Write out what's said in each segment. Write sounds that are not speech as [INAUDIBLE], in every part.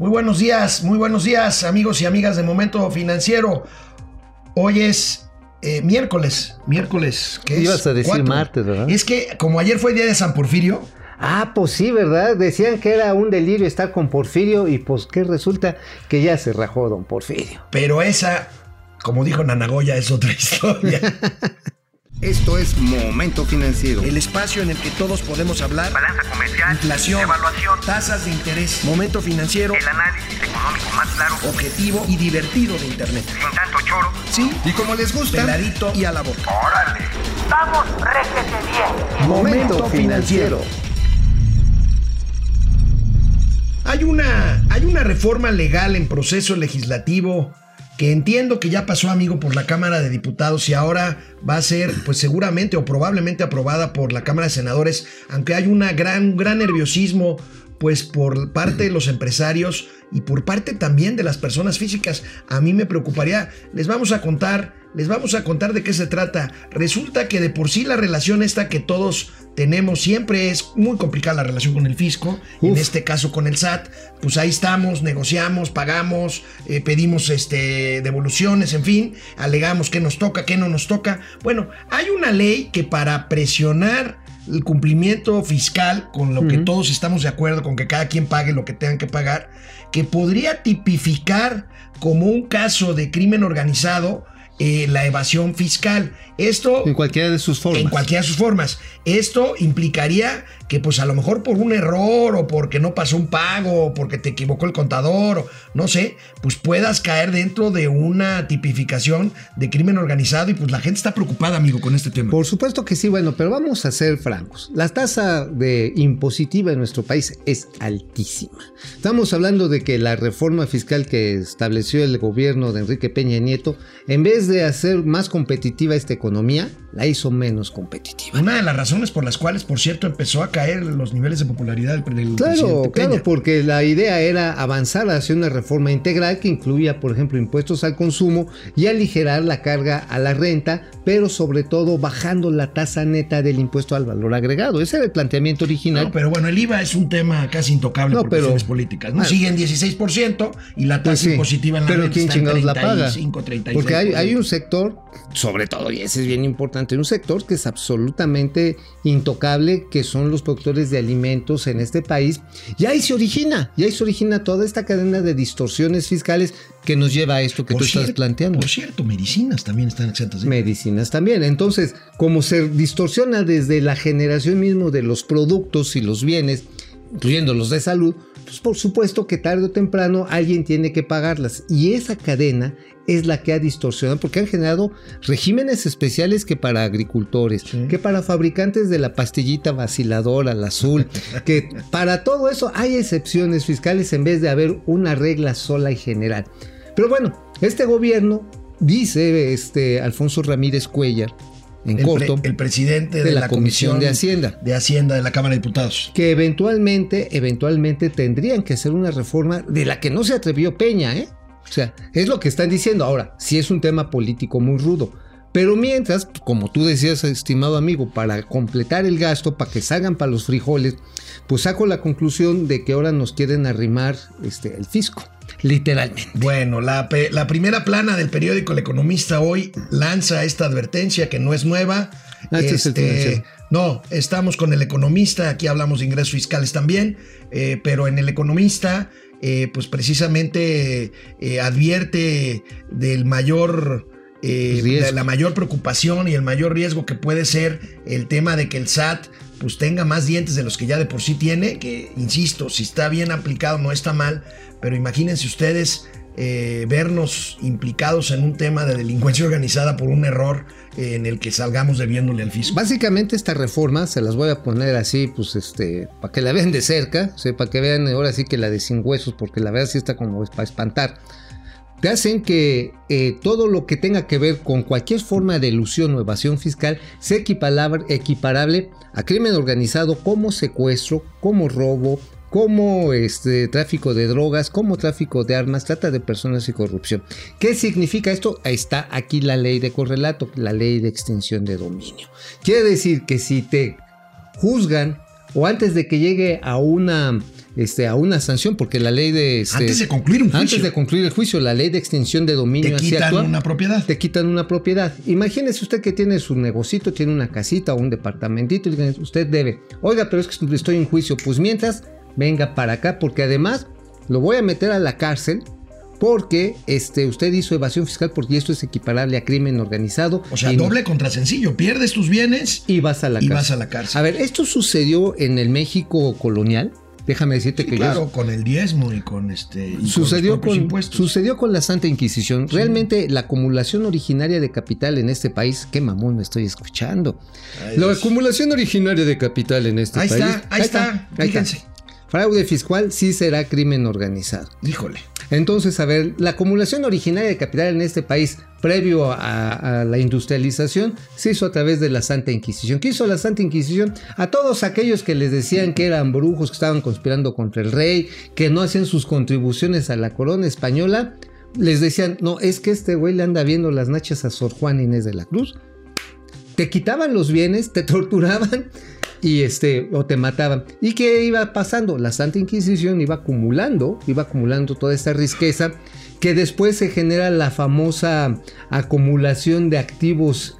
Muy buenos días, muy buenos días, amigos y amigas de Momento Financiero. Hoy es eh, miércoles, miércoles. que Ibas a decir martes, ¿verdad? Es que como ayer fue el día de San Porfirio. Ah, pues sí, ¿verdad? Decían que era un delirio estar con Porfirio y pues que resulta que ya se rajó don Porfirio. Pero esa, como dijo Nanagoya, es otra [LAUGHS] historia. [LAUGHS] Esto es Momento Financiero. El espacio en el que todos podemos hablar. Balanza comercial. Inflación. Evaluación. Tasas de interés. Momento Financiero. El análisis económico más claro. Objetivo y divertido de Internet. Sin tanto choro. Sí. Y como les gusta. Peladito y a la boca. ¡Órale! ¡Vamos, réjete bien! Momento Financiero. Hay una, hay una reforma legal en proceso legislativo que entiendo que ya pasó, amigo, por la Cámara de Diputados y ahora va a ser, pues seguramente o probablemente aprobada por la Cámara de Senadores, aunque hay una gran, gran nerviosismo, pues por parte de los empresarios y por parte también de las personas físicas. A mí me preocuparía, les vamos a contar, les vamos a contar de qué se trata. Resulta que de por sí la relación esta que todos tenemos siempre es muy complicada la relación con el fisco, en este caso con el SAT, pues ahí estamos, negociamos, pagamos, eh, pedimos este, devoluciones, en fin, alegamos qué nos toca, qué no nos toca. Bueno, hay una ley que para presionar el cumplimiento fiscal, con lo que todos estamos de acuerdo, con que cada quien pague lo que tengan que pagar, que podría tipificar como un caso de crimen organizado eh, la evasión fiscal. Esto... En cualquiera de sus formas. En cualquiera de sus formas. Esto implicaría que pues a lo mejor por un error o porque no pasó un pago o porque te equivocó el contador o no sé, pues puedas caer dentro de una tipificación de crimen organizado y pues la gente está preocupada, amigo, con este tema. Por supuesto que sí, bueno, pero vamos a ser francos. La tasa de impositiva en nuestro país es altísima. Estamos hablando de que la reforma fiscal que estableció el gobierno de Enrique Peña Nieto, en vez de hacer más competitiva esta economía, la hizo menos competitiva. Una de las razones por las cuales, por cierto, empezó a caer los niveles de popularidad del, del Claro, claro, porque la idea era avanzar hacia una reforma integral que incluía, por ejemplo, impuestos al consumo y aligerar la carga a la renta, pero sobre todo bajando la tasa neta del impuesto al valor agregado. Ese era el planteamiento original. No, pero bueno, el IVA es un tema casi intocable No, por pero- cuestiones políticas. ¿no? Ah. Siguen 16% y la tasa Pues sí, impositiva en la pero renta ¿quién está en chingados la paga? 35, 36%. Porque hay, hay un sector, sobre todo, y ese es bien importante, un sector que es absolutamente intocable, que son los productores de alimentos en este país. Y ahí se origina, y ahí se origina toda esta cadena de distorsiones fiscales que nos lleva a esto que Por tú estás planteando. Por cierto, medicinas también están exentas. Medicinas también. Entonces, como se distorsiona desde la generación mismo de los productos y los bienes, incluyendo los de salud, pues por supuesto que tarde o temprano alguien tiene que pagarlas. Y esa cadena es la que ha distorsionado, porque han generado regímenes especiales que para agricultores, Sí. que para fabricantes de la pastillita vaciladora, la azul, [LAUGHS] que para todo eso hay excepciones fiscales en vez de haber una regla sola y general. Pero bueno, este gobierno, dice este Alfonso Ramírez Cuellar, en el, corto, pre- el presidente de, la, Comisión de Hacienda. de Hacienda de la Cámara de Diputados. que eventualmente, eventualmente tendrían que hacer una reforma de la que no se atrevió Peña, ¿eh? O sea, es lo que están diciendo. Ahora, sí es un tema político muy rudo. Pero mientras, como tú decías, estimado amigo, para completar el gasto, para que salgan para los frijoles, pues saco la conclusión de que ahora nos quieren arrimar este, el fisco, literalmente. Bueno, la, primera plana del periódico El Economista hoy lanza esta advertencia que no es nueva. Ah, este es el financiero. no, estamos con El Economista, aquí hablamos de ingresos fiscales también, eh, pero en El Economista, eh, pues precisamente eh, advierte del mayor... eh, de la mayor preocupación y el mayor riesgo que puede ser el tema de que el SAT pues tenga más dientes de los que ya de por sí tiene, que insisto, si está bien aplicado no está mal, pero imagínense ustedes eh, vernos implicados en un tema de delincuencia organizada por un error eh, en el que salgamos debiéndole al fisco. Básicamente esta reforma se las voy a poner así, pues este, para que la vean de cerca, o para que vean ahora sí que la de sin huesos, porque la verdad sí está como para espantar. Te hacen que eh, todo lo que tenga que ver con cualquier forma de ilusión o evasión fiscal sea equiparable, a crimen organizado como secuestro, como robo, como este, tráfico de drogas, como tráfico de armas, trata de personas y corrupción. ¿Qué significa esto? Está aquí la ley de correlato, la ley de extinción de dominio. Quiere decir que si te juzgan o antes de que llegue a una este, a una sanción, porque la ley de... este, Antes de concluir un juicio. Antes de concluir el juicio, la ley de extinción de dominio Te quitan una propiedad. Te quitan una propiedad. Imagínese usted que tiene su negocito, tiene una casita o un departamentito y usted debe. Oiga, pero es que estoy en juicio. Pues mientras, venga para acá, porque además lo voy a meter a la cárcel porque este, usted hizo evasión fiscal porque esto es equiparable a crimen organizado. O sea, y no- doble contra sencillo. Pierdes tus bienes y vas a la y cárcel. vas a la cárcel. A ver, esto sucedió en el México colonial. Déjame decirte Sí, que yo claro, con el diezmo y con este. y sucedió con, impuestos. sucedió con la Santa Inquisición. Realmente la acumulación originaria de capital en este país, qué mamón me estoy escuchando. La acumulación originaria de capital en este Ahí país. está, ahí está, ahí está. fíjense. Fraude fiscal sí será crimen organizado. Híjole. Entonces, a ver, la acumulación originaria de capital en este país, previo a, la industrialización, se hizo a través de la Santa Inquisición. ¿Qué hizo la Santa Inquisición? A todos aquellos que les decían que eran brujos, que estaban conspirando contra el rey, que no hacían sus contribuciones a la corona española, les decían, no, es que este güey le anda viendo las nachas a Sor Juan Inés de la Cruz. Te quitaban los bienes, te [LAUGHS] torturaban y este o te mataban. ¿Y qué iba pasando? La Santa Inquisición iba acumulando, iba acumulando toda esta riqueza que después se genera la famosa acumulación de activos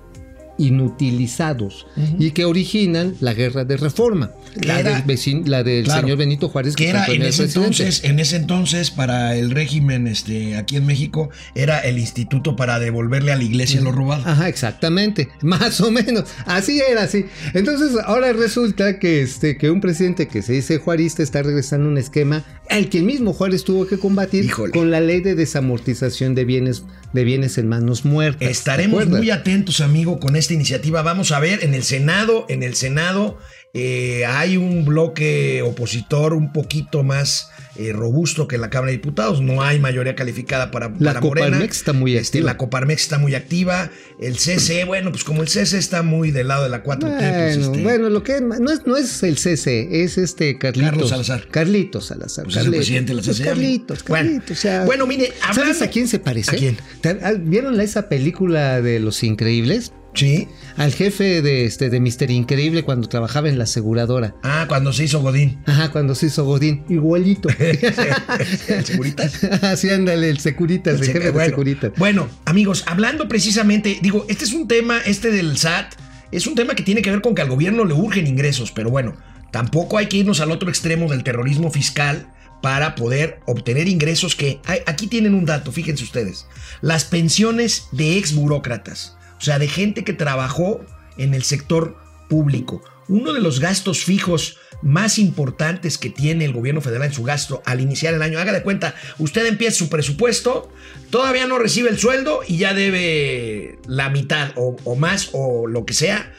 inutilizados y que originan la guerra de reforma, la, Era- del, vecin- la del Claro. señor Benito Juárez Que era tanto en era ese entonces, en ese entonces, para el régimen este, aquí en México, era el instituto para devolverle a la iglesia lo robado. Ajá, exactamente, [LAUGHS] más o menos, así era, así. Entonces ahora resulta que, este, que un presidente que se dice juarista está regresando a un esquema al que el mismo Juárez tuvo que combatir Híjole. con la ley de desamortización de bienes, de bienes en manos muertas. ¿te Estaremos muy atentos, amigo, con esta iniciativa. Vamos a ver en el Senado, en el Senado eh, hay un bloque opositor un poquito más eh, robusto que en la Cámara de Diputados. No hay mayoría calificada para, La para Morena. Coparmex está muy Este, activa. la Coparmex está muy activa. El CC, bueno, pues como el CC está muy del lado de la 4T, pues, Bueno, este, bueno, lo que no es, no es el CC, es este Carlitos. Carlos Salazar. Carlitos Salazar. Pues es el Carlitos. presidente de la Pues CC. Carlitos, Bueno, Carlitos. o sea, bueno, mire, ¿Sabes hablando- a quién se parece? ¿A quién? ¿Te- ah, ¿Vieron esa película de Los Increíbles? Sí. Al jefe de este de Mister Increíble cuando trabajaba en la aseguradora. Ah, cuando se hizo Godín. Ajá, cuando se hizo Godín, igualito. [LAUGHS] ¿El Seguritas? [LAUGHS] Así ándale, el Securitas, el, El jefe de Securitas. bueno, amigos, hablando precisamente, digo, este es un tema, este del SAT, es un tema que tiene que ver con que al gobierno le urgen ingresos, pero bueno, tampoco hay que irnos al otro extremo del terrorismo fiscal para poder obtener ingresos que hay- aquí tienen un dato, fíjense ustedes, las pensiones de ex burócratas, o sea, de gente que trabajó en el sector público. Uno de los gastos fijos más importantes que tiene el gobierno federal en su gasto al iniciar el año. Haga de cuenta, usted empieza su presupuesto, todavía no recibe el sueldo y ya debe la mitad o, más o lo que sea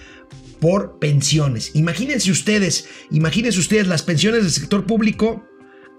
por pensiones. Imagínense ustedes, imagínense ustedes las pensiones del sector público.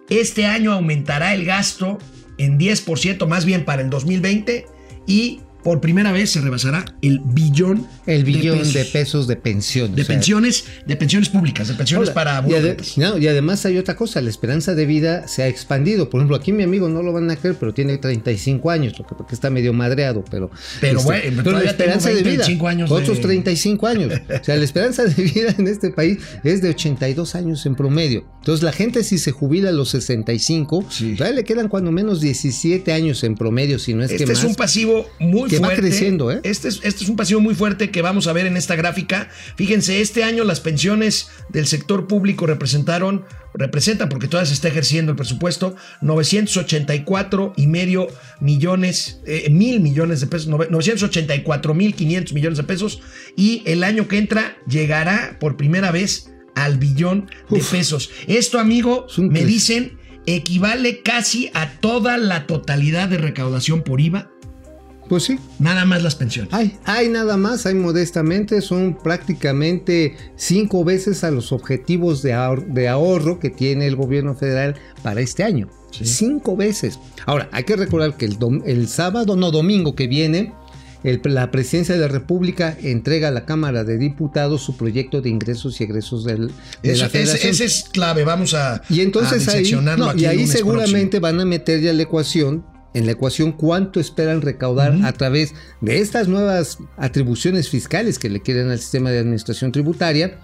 Este año aumentará el gasto en 10%, más bien para el 2020 y por primera vez se rebasará el billón El billón de pesos. pesos, de pensión. De o sea, pensiones, de pensiones públicas, de pensiones Hola, para y, ade- no, y además hay otra cosa, la esperanza de vida se ha expandido. Por ejemplo, aquí mi amigo no lo van a creer, pero tiene 35 años, lo que porque está medio madreado, pero Pero, este, bueno, pero la tengo esperanza de 20, vida, 25 años de- otros 35 años. [LAUGHS] O sea, la esperanza de vida en este país es de 82 años en promedio. Entonces, la gente si se jubila a los 65, Sí. todavía le quedan cuando menos 17 años en promedio, si no es Este que es más. un pasivo muy que va creciendo, ¿eh? Este es, este es un pasivo muy fuerte que vamos a ver en esta gráfica. Fíjense, este año las pensiones del sector público representaron, representan, porque todavía se está ejerciendo el presupuesto, 984 y medio millones, eh, mil millones de pesos, nove- 984 mil 500 millones de pesos. Y el año que entra llegará por primera vez al billón de pesos. Esto, amigo, me dicen, equivale casi a toda la totalidad de recaudación por IVA Pues sí, Nada más las pensiones. Hay, hay nada más, hay modestamente, son prácticamente cinco veces a los objetivos de ahorro, de ahorro que tiene el gobierno federal para este año. Sí. Cinco veces. Ahora, hay que recordar que el, dom- el sábado, no domingo que viene, el- la presidencia de la República entrega a la Cámara de Diputados su proyecto de ingresos y egresos del, de Eso- la Federación. ese es clave. Vamos a. Y entonces a ahí, no, y ahí seguramente van a meter ya la ecuación, en la ecuación cuánto esperan recaudar a través de estas nuevas atribuciones fiscales que le quieren al sistema de administración tributaria.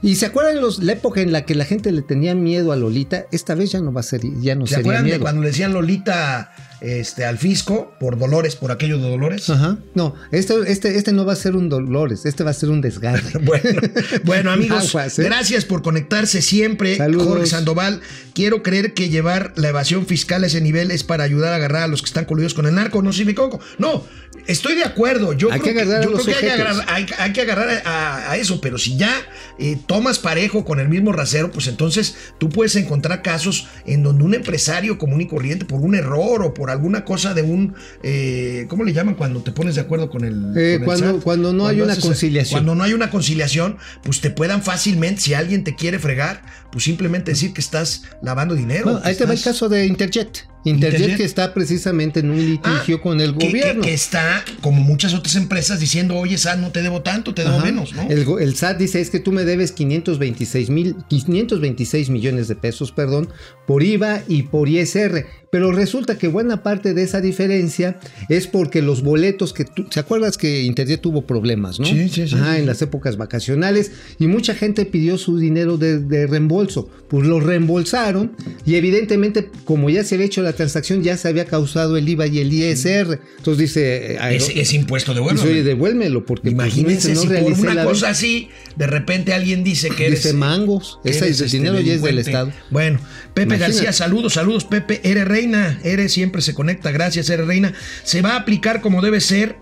Y se acuerdan los, la época en la que la gente le tenía miedo a Lolita, esta vez ya no va a ser, ya no ¿Se sería acuerdan de cuando le decían Lolita este, al fisco por Dolores, por aquello de Dolores? Ajá. No, este, este, este no va a ser un Dolores, este va a ser un desgarre. [LAUGHS] Bueno, bueno amigos, [LAUGHS] Aguas, ¿eh? gracias por conectarse siempre. Saludos. Jorge Sandoval, quiero creer que llevar la evasión fiscal a ese nivel es para ayudar a agarrar a los que están coludidos con el narco, no sirve coco. No, estoy de acuerdo. Yo Hay creo que agarrar a yo los creo que hay que agarrar, hay, hay que agarrar a, a eso, pero si ya eh, tomas parejo con el mismo rasero, pues entonces tú puedes encontrar casos en donde un empresario común y corriente, por un error o por alguna cosa de un, eh, ¿cómo le llaman cuando te pones de acuerdo con el... Eh, con el cuando- SAT? cuando no hay una haces- conciliación. Cuando no hay una conciliación, pues te puedan fácilmente, si alguien te quiere fregar, pues simplemente decir que estás lavando dinero. Bueno, ahí te va el estás- caso de Interjet. Interjet, Interjet. que está precisamente en un litigio Ah, con el que- que- gobierno. Que, está, como muchas otras empresas, diciendo, oye, SAT, no te debo tanto, te debo Ajá. menos, ¿no? El, el SAT dice es que tú me debes 526 mil, 526 millones de pesos, perdón, por IVA y por ISR. Pero resulta que buena parte de esa diferencia es porque los boletos que tú, ¿se acuerdas que Interjet tuvo problemas, no? Sí, sí, sí, sí, en las épocas vacacionales y mucha gente pidió su dinero de, de reembolso. Pues lo reembolsaron y evidentemente como ya se había hecho la transacción ya se había causado el IVA y el ISR. Entonces dice, eh, Es, es impuesto de Dice, oye, devuélmelo, porque pues, Imagínense no si por una cosa venta". así, de repente alguien dice que eres. Dice mangos. Ese el este, dinero ya es del. Estado. Bueno, Pepe Imagínate. García, saludos, saludos, Pepe. Eres reina, eres siempre se conecta. Gracias, eres reina. Se va a aplicar como debe ser.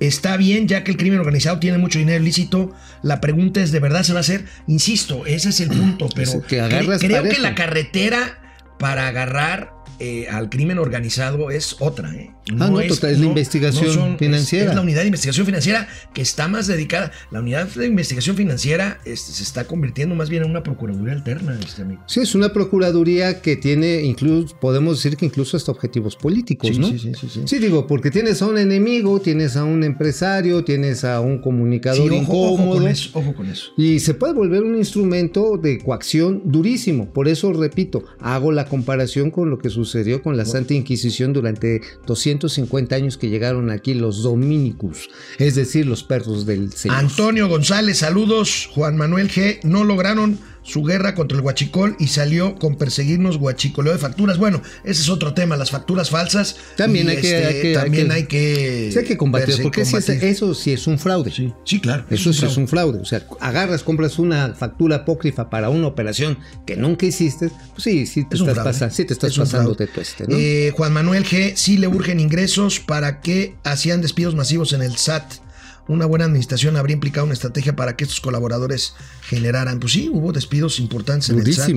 Está bien, ya que el crimen organizado tiene mucho dinero ilícito. La pregunta es: ¿de verdad se va a hacer? Insisto, ese es el punto. [CLEARS THROAT] Pero que agarras creo que la carretera para agarrar eh, al crimen organizado es otra. ¿eh? Ah, no, total, es la investigación es- financiera. Es, la unidad de investigación financiera que está más dedicada. La unidad de investigación financiera este, se está convirtiendo más bien en una procuraduría alterna, este amigo. Sí, es una procuraduría que tiene, incluso, podemos decir que incluso hasta objetivos políticos, Sí, ¿no? sí, sí, sí, sí. Sí, digo, porque tienes a un enemigo, tienes a un empresario, tienes a un comunicador ojo, ojo incómodo. con eso, ojo con eso. Y se puede volver un instrumento de coacción durísimo. Por eso, repito, hago la comparación con lo que sucedió con la Santa Inquisición durante 250 años que llegaron aquí los dominicus, es decir, los perros del Señor. Antonio González, saludos. Juan Manuel G. No lograron su guerra contra el huachicol y salió con perseguirnos huachicoleo de facturas. Bueno, ese es otro tema, las facturas falsas. También hay que- este, hay que- también hay hay que, Sí, hay que combatir, porque sí es- eso sí es un fraude. Sí, sí, claro. Eso sí fraude. es un fraude. O sea, agarras, compras una factura apócrifa para una operación que nunca hiciste, pues sí, sí te Es estás pasando, sí te estás Es pasando de tueste, ¿no? Eh, Juan Manuel G. Sí le urgen ingresos para que hacían despidos masivos en el SAT. Una buena administración habría implicado una estrategia para que estos colaboradores generaran. Pues sí, hubo despidos importantes en el SAT.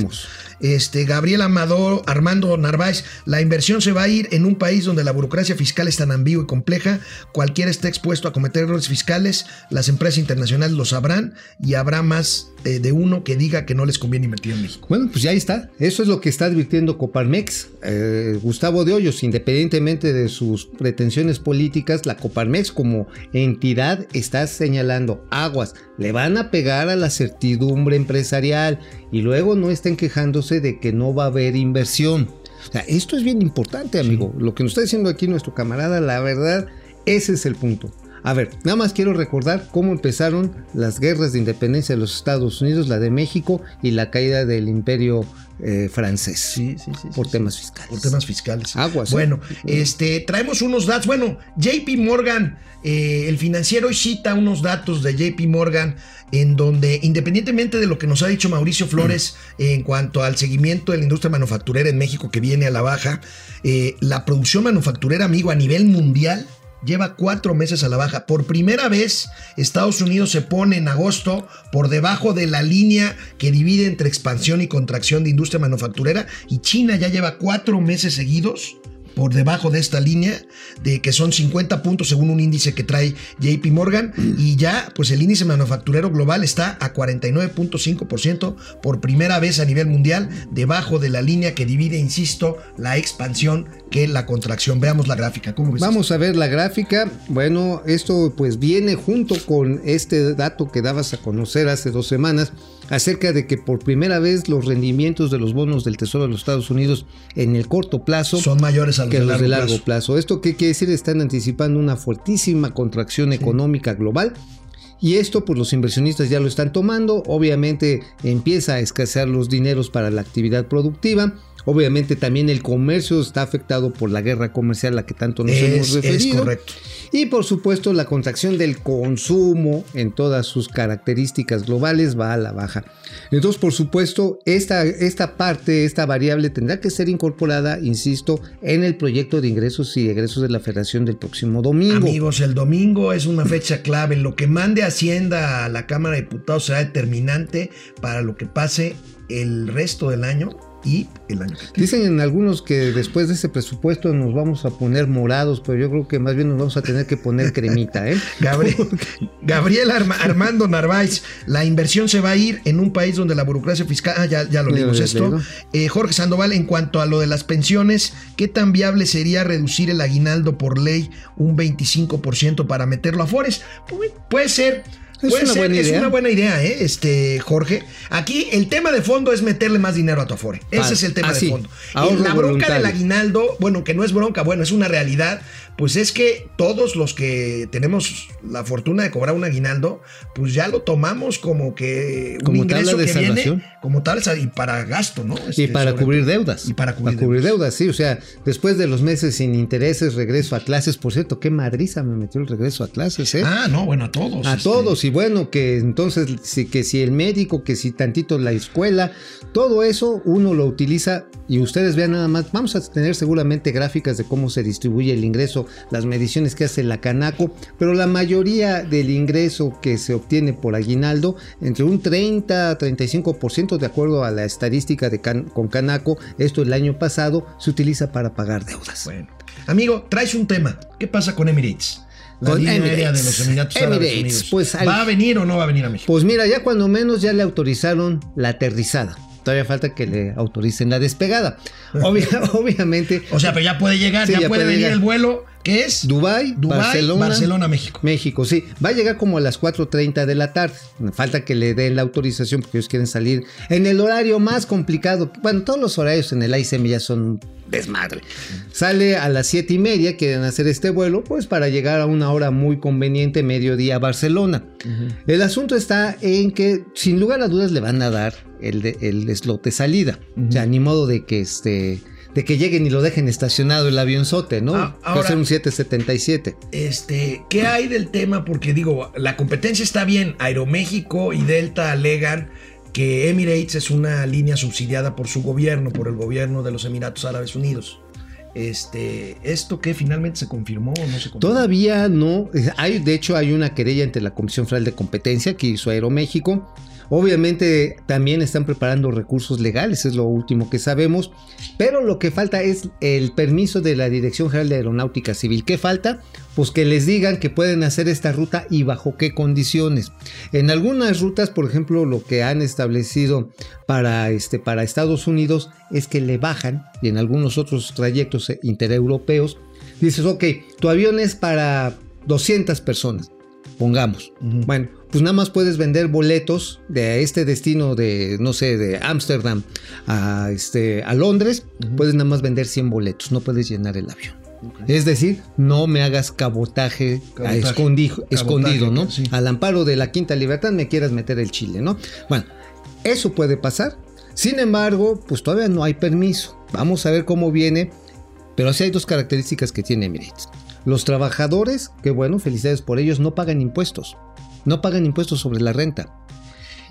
Este, Gabriel Amador, Armando Narváez, la inversión se va a ir en un país donde la burocracia fiscal es tan ambigua y compleja. Cualquiera esté expuesto a cometer errores fiscales, las empresas internacionales lo sabrán y habrá más eh, de uno que diga que no les conviene invertir en México. Bueno, pues ya está. Eso es lo que está advirtiendo Coparmex. Eh, Gustavo de Hoyos, independientemente de sus pretensiones políticas, la Coparmex como entidad está señalando aguas. Le van a pegar a la certidumbre empresarial y luego no estén quejándose de que no va a haber inversión. O sea, esto es bien importante, amigo. Lo que nos está diciendo aquí nuestro camarada, la verdad, ese es el punto. A ver, nada más quiero recordar cómo empezaron las guerras de independencia de los Estados Unidos, la de México y la caída del imperio eh, francés. Sí, sí, sí. Por sí, temas sí. fiscales. Por temas fiscales. Aguas, ¿eh? Bueno, este, traemos unos datos. Bueno, JP Morgan, eh, el financiero hoy cita unos datos de JP Morgan en donde, independientemente de lo que nos ha dicho Mauricio Flores [CLEARS THROAT] en cuanto al seguimiento de la industria manufacturera en México que viene a la baja, la producción manufacturera, amigo, a nivel mundial lleva cuatro meses a la baja. Por primera vez, Estados Unidos se pone en agosto por debajo de la línea que divide entre expansión y contracción de industria manufacturera y China ya lleva cuatro meses seguidos por debajo de esta línea, de que son 50 puntos según un índice que trae JP Morgan, y ya pues el índice manufacturero global está a 49.5% por primera vez a nivel mundial, debajo de la línea que divide, insisto, la expansión que la contracción. Veamos la gráfica, ¿cómo? Vamos a ver la gráfica. Bueno, esto pues viene junto con este dato que dabas a conocer hace dos semanas acerca de que por primera vez los rendimientos de los bonos del Tesoro de los Estados Unidos en el corto plazo son mayores a los que de los largo, de largo plazo. plazo. ¿Esto qué quiere decir? Están anticipando una fuertísima contracción económica global Y esto, pues los inversionistas ya lo están tomando. Obviamente empieza a escasear los dineros para la actividad productiva. Obviamente también el comercio está afectado por la guerra comercial a la que tanto nos Es- hemos es referido. correcto. Y por supuesto la contracción del consumo en todas sus características globales va a la baja. Entonces, por supuesto, esta, esta parte, esta variable tendrá que ser incorporada, insisto, en el proyecto de ingresos y egresos de la federación del próximo domingo. Amigos, el domingo es una fecha clave. Lo que mande Hacienda a la Cámara de Diputados será determinante para lo que pase el resto del año y el año que. Dicen en algunos que después de ese presupuesto nos vamos a poner morados, pero yo creo que más bien nos vamos a tener que poner cremita, ¿eh? [LAUGHS] Gabriel, Gabriel Arma- Armando Narváez, la inversión se va a ir en un país donde la burocracia fiscal, ah, ya, ya lo leímos esto. Eh, Jorge Sandoval, en cuanto a lo de las pensiones, ¿qué tan viable sería reducir el aguinaldo por ley un 25% para meterlo a Fores? Pu- Puede ser. Es puede una ser, buena es idea. una buena idea, ¿eh? Este, Jorge. Aquí el tema de fondo es meterle más dinero a tu Afore. Ese es el tema ah, de fondo. Y la bronca voluntario. del aguinaldo, bueno, que no es bronca, bueno, es una realidad, pues es que todos los que tenemos la fortuna de cobrar un aguinaldo, pues ya lo tomamos como que un Como tabla ingreso de que viene salvación. como tal y para gasto, ¿no? Y Este, para cubrir todo. deudas. Y para cubrir, deudas. deudas. sí. O sea, después de los meses sin intereses, regreso a clases. Por cierto, qué madriza me metió el regreso a clases, ¿eh? Ah, no, bueno, a todos. a este, todos. Y bueno, que entonces, si, que si el médico, que si tantito la escuela, todo eso uno lo utiliza y ustedes vean nada más. Vamos a tener seguramente gráficas de cómo se distribuye el ingreso, las mediciones que hace la Canaco, pero la mayoría del ingreso que se obtiene por aguinaldo, entre un 30 a 35% de acuerdo a la estadística de Can- con Canaco, esto el año pasado, se utiliza para pagar deudas. Bueno. Amigo, traes un tema. ¿Qué pasa con Emirates? La Con de los Emiratos Árabes Emirates, Unidos. pues, al- ¿Va a venir o no va a venir a México? Pues mira, ya cuando menos ya le autorizaron la aterrizada. Todavía falta que le autoricen la despegada. Obvia- [LAUGHS] obviamente, O sea, pero ya puede llegar, Sí, ya, ya puede puede venir llegar. el vuelo, ¿qué es? Dubai, Dubái, Barcelona, Barcelona, México. México, sí. Va a llegar como a las 4.30 de la tarde. Falta que le den la autorización porque ellos quieren salir en el horario más complicado. Bueno, todos los horarios en el ICM ya son desmadre. Sale a las 7 y media, quieren hacer este vuelo, pues para llegar a una hora muy conveniente, mediodía a Barcelona. El asunto está en que, sin lugar a dudas, le van a dar el, de- el slot de salida. O sea, ni modo de que este. De que lleguen y lo dejen estacionado el avionzote, ¿no? Ah, ahora- ser un 777. Este, ¿qué hay del tema? Porque digo, la competencia está bien. Aeroméxico y Delta alegan que Emirates es una línea subsidiada por su gobierno, por el gobierno de los Emiratos Árabes Unidos. Este, ¿esto que finalmente se confirmó o no se confirmó? Todavía no. Hay, de hecho, hay una querella ante la Comisión Federal de Competencia que hizo Aeroméxico. Obviamente también están preparando recursos legales, es lo último que sabemos, pero lo que falta es el permiso de la Dirección General de Aeronáutica Civil. ¿Qué falta? Pues que les digan que pueden hacer esta ruta y bajo qué condiciones. En algunas rutas, por ejemplo, lo que han establecido para, este, para Estados Unidos es que le bajan, y en algunos otros trayectos eh, intereuropeos, dices, ok, tu avión es para 200 personas, pongamos. Bueno, pues nada más puedes vender boletos de este destino de, no sé, de Ámsterdam a, este, a Londres, puedes nada más vender 100 boletos, no puedes llenar el avión. Es decir, no me hagas cabotaje, a escondido, ¿no? sí. Al amparo de la quinta libertad me quieras meter el chile, ¿no? Bueno, eso puede pasar. Sin embargo, pues todavía no hay permiso. Vamos a ver cómo viene. Pero sí hay dos características que tiene Emirates. Los trabajadores, que bueno, felicidades por ellos, no pagan impuestos. No pagan impuestos sobre la renta.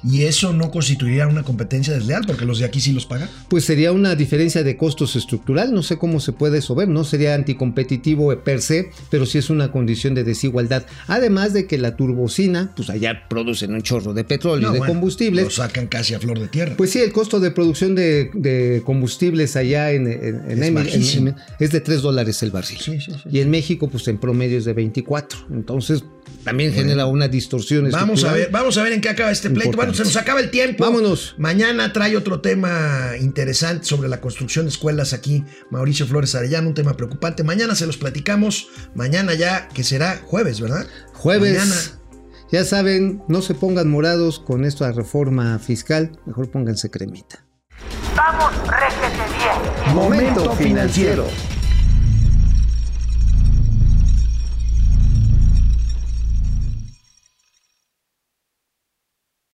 Y eso no constituiría una competencia desleal, porque los de aquí sí los pagan. Pues sería una diferencia de costos estructural, no sé cómo se puede eso ver, no sería anticompetitivo per se, pero sí es una condición de desigualdad. Además de que la turbocina, pues allá producen un chorro de petróleo No, y de bueno, combustibles. Lo sacan casi a flor de tierra. Pues sí, el costo de producción de, de combustibles allá en, en- en Es Emi- bajísimo. en- es de 3 dólares el barril. Sí, sí, sí. Y en México, pues en promedio es de 24. Entonces, también genera una distorsión Vamos a ver, vamos a ver en qué acaba este pleito. Bueno, se nos acaba el tiempo. Vámonos. Mañana trae otro tema interesante sobre la construcción de escuelas aquí, Mauricio Flores Arellano, un tema preocupante. Mañana se los platicamos. Mañana ya, que será jueves, ¿verdad? Jueves. Mañana. Ya saben, no se pongan morados con esta reforma fiscal, mejor pónganse cremita. Vamos, réjete bien. Momento financiero.